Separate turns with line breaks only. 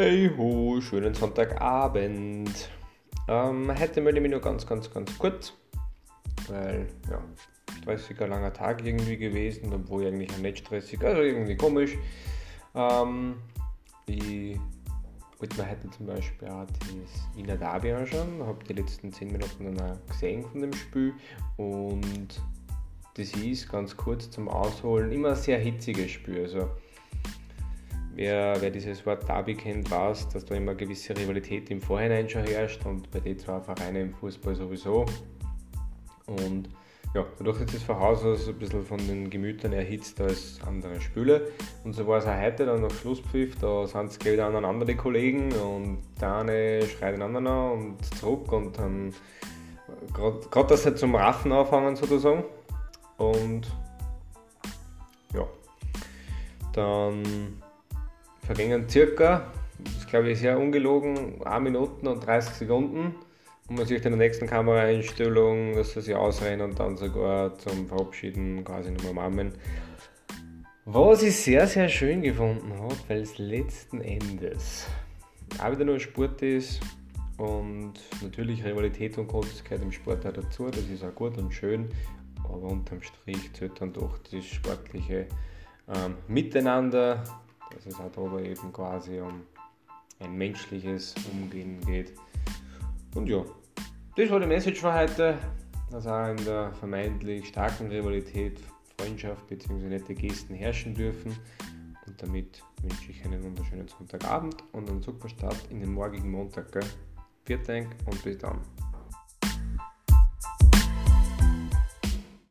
Hey ho, schönen Sonntagabend. Ähm, heute melde ich mich nur ganz, ganz, ganz kurz, weil ja, stressiger langer Tag irgendwie gewesen, obwohl eigentlich auch nicht stressig, also irgendwie komisch. Ähm, ich wollte mir heute zum Beispiel auch das Wiener Derby anschauen, habe die letzten 10 Minuten dann auch gesehen von dem Spiel und das ist ganz kurz zum Ausholen immer ein sehr hitziges Spiel. Also Wer, wer dieses Wort Derby kennt, weiß, dass da immer eine gewisse Rivalität im Vorhinein schon herrscht und bei den zwei Vereinen im Fußball sowieso. Und ja, dadurch ist das von Haus aus ein bisschen von den Gemütern erhitzt als andere Spiele. Und so war es auch heute dann nach Schlusspfiff, da sind es gleich aneinander die Kollegen und der eine schreit den anderen an und zurück und dann gerade das halt zum Raffen anfangen sozusagen. Und ja, dann vergingen circa, das glaube ich sehr ungelogen, 1 Minuten und 30 Sekunden. Und man sieht in der nächsten Kameraeinstellung, dass sie sich ausrennen und dann sogar zum Verabschieden quasi nochmal umarmen. Was ich sehr, sehr schön gefunden habe, weil es letzten Endes auch wieder nur Sport ist und natürlich Rivalität und gehört im Sport auch dazu, das ist auch gut und schön, aber unterm Strich zählt dann doch das sportliche ähm, Miteinander, dass es halt aber eben quasi um ein menschliches Umgehen geht. Und ja, das war die Message für heute, dass auch in der vermeintlich starken Rivalität Freundschaft bzw. nette Gesten herrschen dürfen. Und damit wünsche ich einen wunderschönen Sonntagabend und einen super Start in den morgigen Montag. Vielen Dank und bis dann.